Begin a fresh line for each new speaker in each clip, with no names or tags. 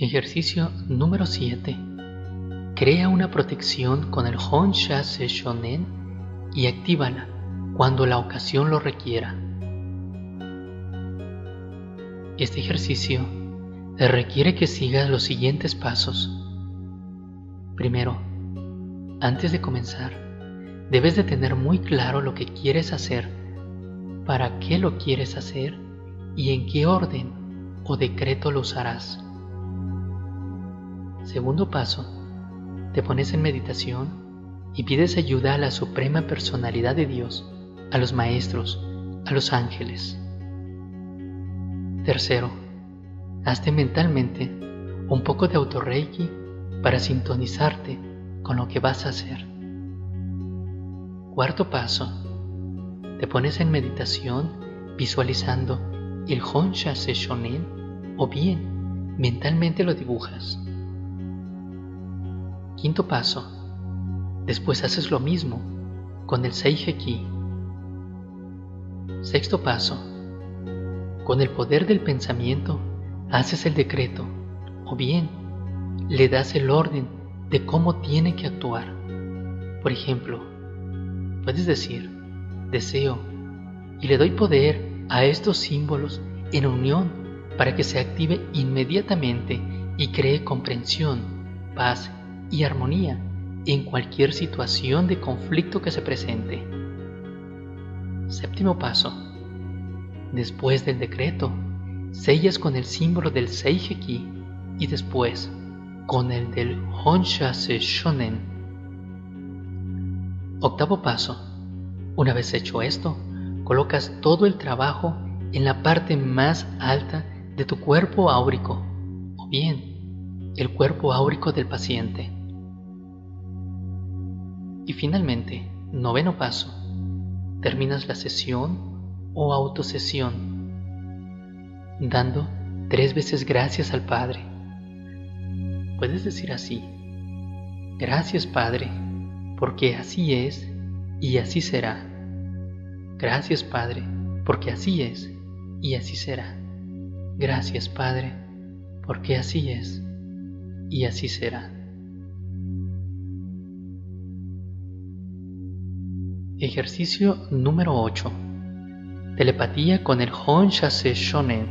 Ejercicio número 7. Crea una protección con el Honsha Shonen y actívala cuando la ocasión lo requiera. Este ejercicio requiere que sigas los siguientes pasos. Primero, antes de comenzar, debes de tener muy claro lo que quieres hacer, para qué lo quieres hacer y en qué orden o decreto lo usarás. Segundo paso, te pones en meditación y pides ayuda a la suprema personalidad de Dios, a los maestros, a los ángeles. Tercero, hazte mentalmente un poco de autorreiki para sintonizarte con lo que vas a hacer. Cuarto paso, te pones en meditación visualizando el Honsha Shonen o bien mentalmente lo dibujas. Quinto paso. Después haces lo mismo con el Seiheki. Sexto paso. Con el poder del pensamiento haces el decreto o bien le das el orden de cómo tiene que actuar. Por ejemplo, puedes decir, deseo y le doy poder a estos símbolos en unión para que se active inmediatamente y cree comprensión, paz y armonía en cualquier situación de conflicto que se presente. Séptimo paso. Después del decreto, sellas con el símbolo del Seiheki y después con el del Honshase Shonen. Octavo paso. Una vez hecho esto, colocas todo el trabajo en la parte más alta de tu cuerpo áurico, o bien el cuerpo áurico del paciente. Y finalmente, noveno paso, terminas la sesión o autosesión dando tres veces gracias al Padre. Puedes decir así, gracias Padre, porque así es y así será. Gracias Padre, porque así es y así será. Gracias Padre, porque así es y así será. Ejercicio número 8. Telepatía con el Honshase Shonen.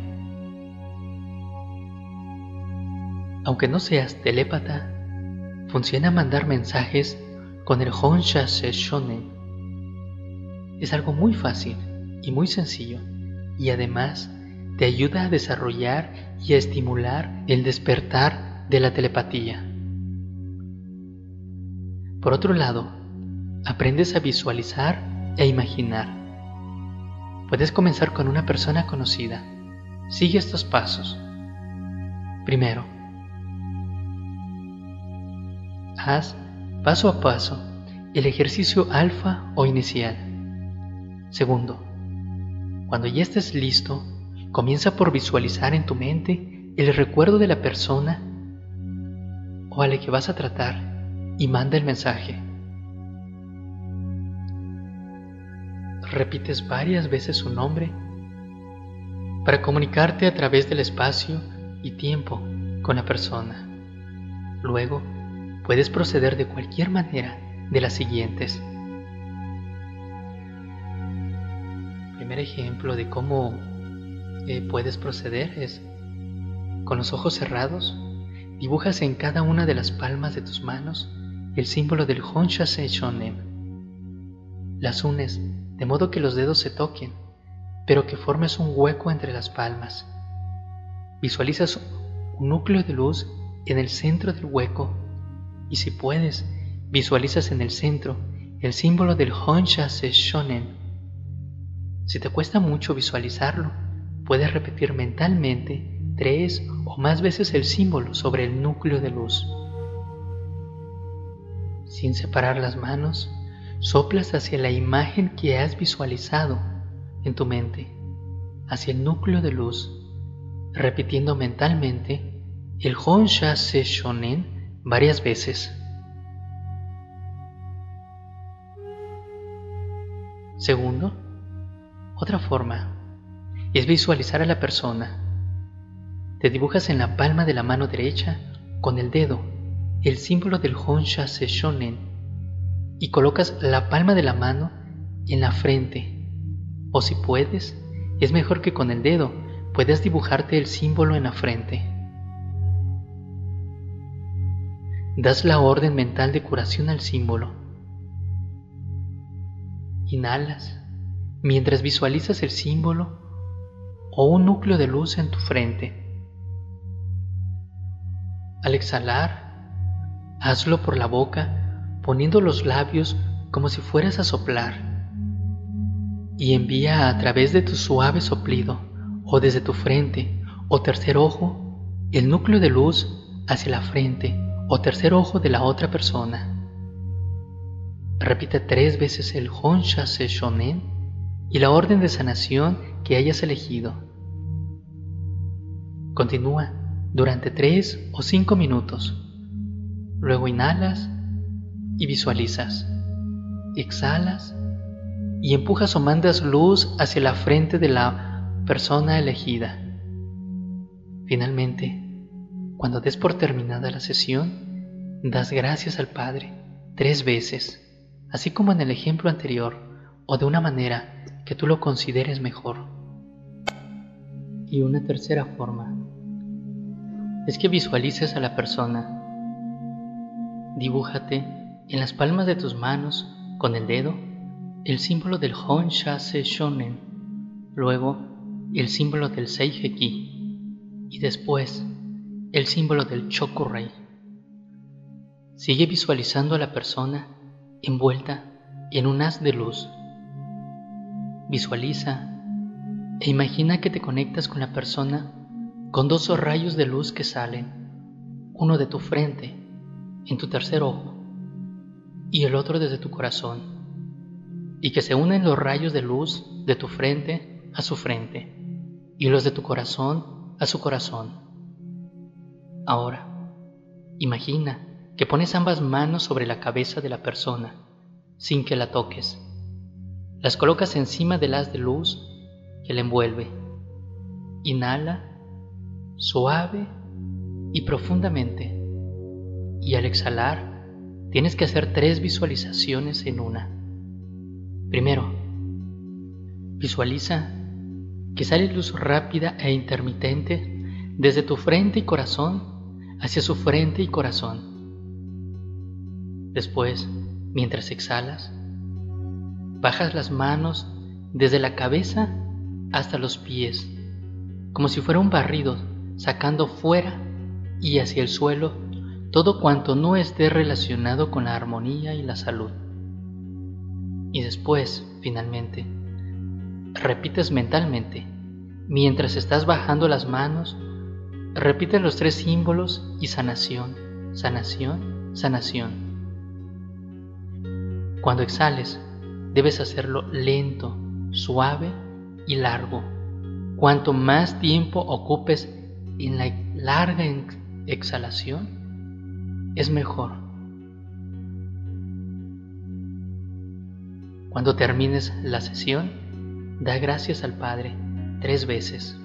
Aunque no seas telépata, funciona mandar mensajes con el Honshase Shonen. Es algo muy fácil y muy sencillo y además te ayuda a desarrollar y a estimular el despertar de la telepatía. Por otro lado, aprendes a visualizar e imaginar. Puedes comenzar con una persona conocida. Sigue estos pasos. Primero, haz paso a paso el ejercicio alfa o inicial. Segundo, cuando ya estés listo, comienza por visualizar en tu mente el recuerdo de la persona o a la que vas a tratar y manda el mensaje. Repites varias veces su nombre para comunicarte a través del espacio y tiempo con la persona. Luego, puedes proceder de cualquier manera de las siguientes. primer ejemplo de cómo eh, puedes proceder es con los ojos cerrados, dibujas en cada una de las palmas de tus manos el símbolo del Honsha Shonen. Las unes de modo que los dedos se toquen, pero que formes un hueco entre las palmas. Visualizas un núcleo de luz en el centro del hueco y si puedes, visualizas en el centro el símbolo del Honsha Shonen. Si te cuesta mucho visualizarlo, puedes repetir mentalmente tres o más veces el símbolo sobre el núcleo de luz. Sin separar las manos, soplas hacia la imagen que has visualizado en tu mente, hacia el núcleo de luz, repitiendo mentalmente el Honsha Se Shonen varias veces. Segundo, otra forma es visualizar a la persona. te dibujas en la palma de la mano derecha con el dedo el símbolo del Honsha Shonen y colocas la palma de la mano en la frente. O si puedes, es mejor que con el dedo puedas dibujarte el símbolo en la frente. Das la orden mental de curación al símbolo. Inhalas mientras visualizas el símbolo o un núcleo de luz en tu frente. Al exhalar, hazlo por la boca poniendo los labios como si fueras a soplar y envía a través de tu suave soplido o desde tu frente o tercer ojo el núcleo de luz hacia la frente o tercer ojo de la otra persona. Repite tres veces el Honsha Shonen y la orden de sanación que hayas elegido. Continúa durante 3 o 5 minutos. Luego inhalas y visualizas. Exhalas y empujas o mandas luz hacia la frente de la persona elegida. Finalmente, cuando des por terminada la sesión, das gracias al Padre tres veces, así como en el ejemplo anterior, o de una manera que tú lo consideres mejor. Y una tercera forma es que visualices a la persona. Dibújate en las palmas de tus manos con el dedo el símbolo del Honsha-se Shonen, luego el símbolo del Seiheki y después el símbolo del Chokurei. Sigue visualizando a la persona envuelta en un haz de luz. Visualiza e imagina que te conectas con la persona con dos rayos de luz que salen, uno de tu frente, en tu tercer ojo, y el otro desde tu corazón, y que se unen los rayos de luz de tu frente a su frente, y los de tu corazón a su corazón. Ahora, imagina que pones ambas manos sobre la cabeza de la persona, sin que la toques. Las colocas encima del haz de luz que la envuelve. Inhala suave y profundamente. Y al exhalar, tienes que hacer tres visualizaciones en una. Primero, visualiza que sale luz rápida e intermitente desde tu frente y corazón hacia su frente y corazón. Después, mientras exhalas, bajas las manos desde la cabeza hasta los pies, como si fuera un barrido sacando fuera y hacia el suelo todo cuanto no esté relacionado con la armonía y la salud. Y después, finalmente, repites mentalmente, mientras estás bajando las manos, repite los tres símbolos y sanación, sanación, sanación. Cuando exhales, debes hacerlo lento, suave y largo. Cuanto más tiempo ocupes en la larga exhalación es mejor. Cuando termines la sesión, da gracias al Padre tres veces.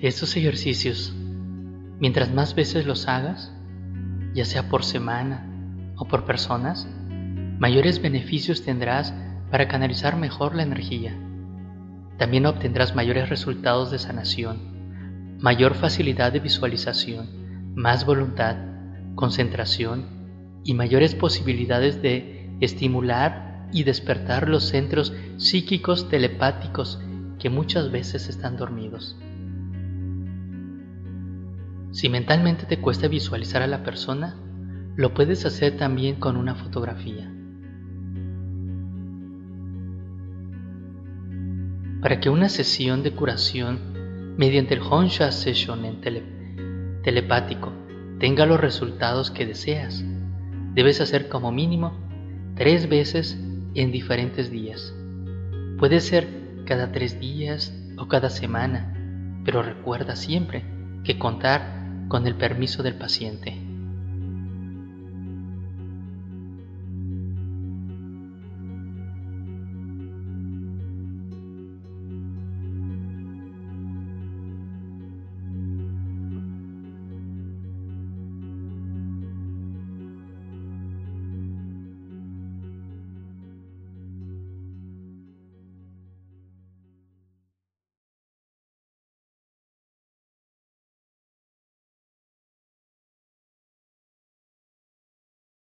Estos ejercicios, mientras más veces los hagas, ya sea por semana o por personas, mayores beneficios tendrás para canalizar mejor la energía. También obtendrás mayores resultados de sanación, mayor facilidad de visualización, más voluntad, concentración y mayores posibilidades de estimular y despertar los centros psíquicos telepáticos que muchas veces están dormidos. Si mentalmente te cuesta visualizar a la persona, lo puedes hacer también con una fotografía. Para que una sesión de curación mediante el Honsha Session en telepático tenga los resultados que deseas, debes hacer como mínimo tres veces en diferentes días. Puede ser cada tres días o cada semana, pero recuerda siempre que contar con el permiso del paciente.